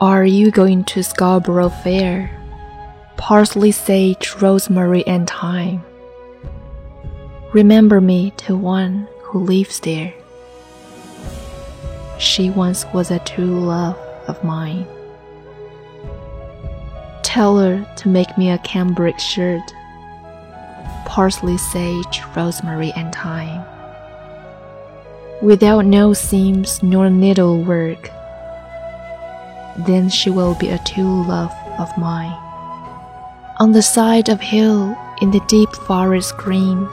Are you going to Scarborough Fair? Parsley, sage, rosemary, and thyme. Remember me to one who lives there. She once was a true love of mine. Tell her to make me a cambric shirt. Parsley, sage, rosemary, and thyme. Without no seams nor needlework then she will be a true love of mine. On the side of hill, in the deep forest green,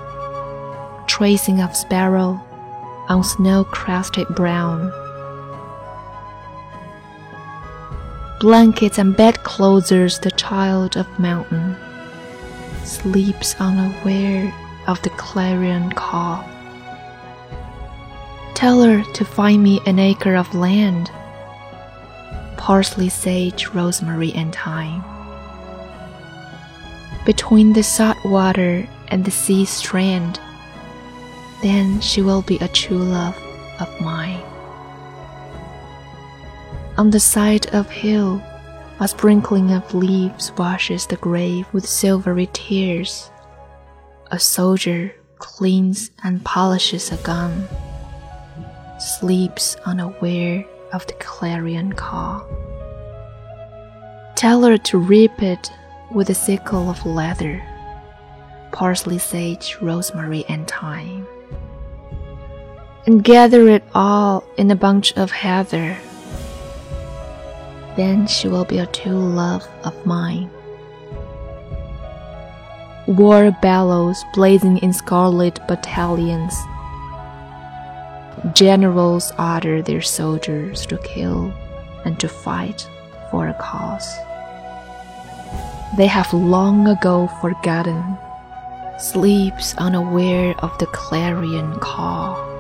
tracing of sparrow on snow crested brown. Blankets and bedclothes the child of mountain sleeps unaware of the clarion call. Tell her to find me an acre of land parsley, sage, rosemary, and thyme. Between the salt water and the sea strand, then she will be a true love of mine. On the side of hill, a sprinkling of leaves washes the grave with silvery tears. A soldier cleans and polishes a gun, sleeps unaware of the clarion call. Tell her to reap it with a sickle of leather, parsley, sage, rosemary, and thyme. And gather it all in a bunch of heather. Then she will be a true love of mine. War bellows blazing in scarlet battalions generals order their soldiers to kill and to fight for a cause. They have long ago forgotten, sleeps unaware of the clarion call.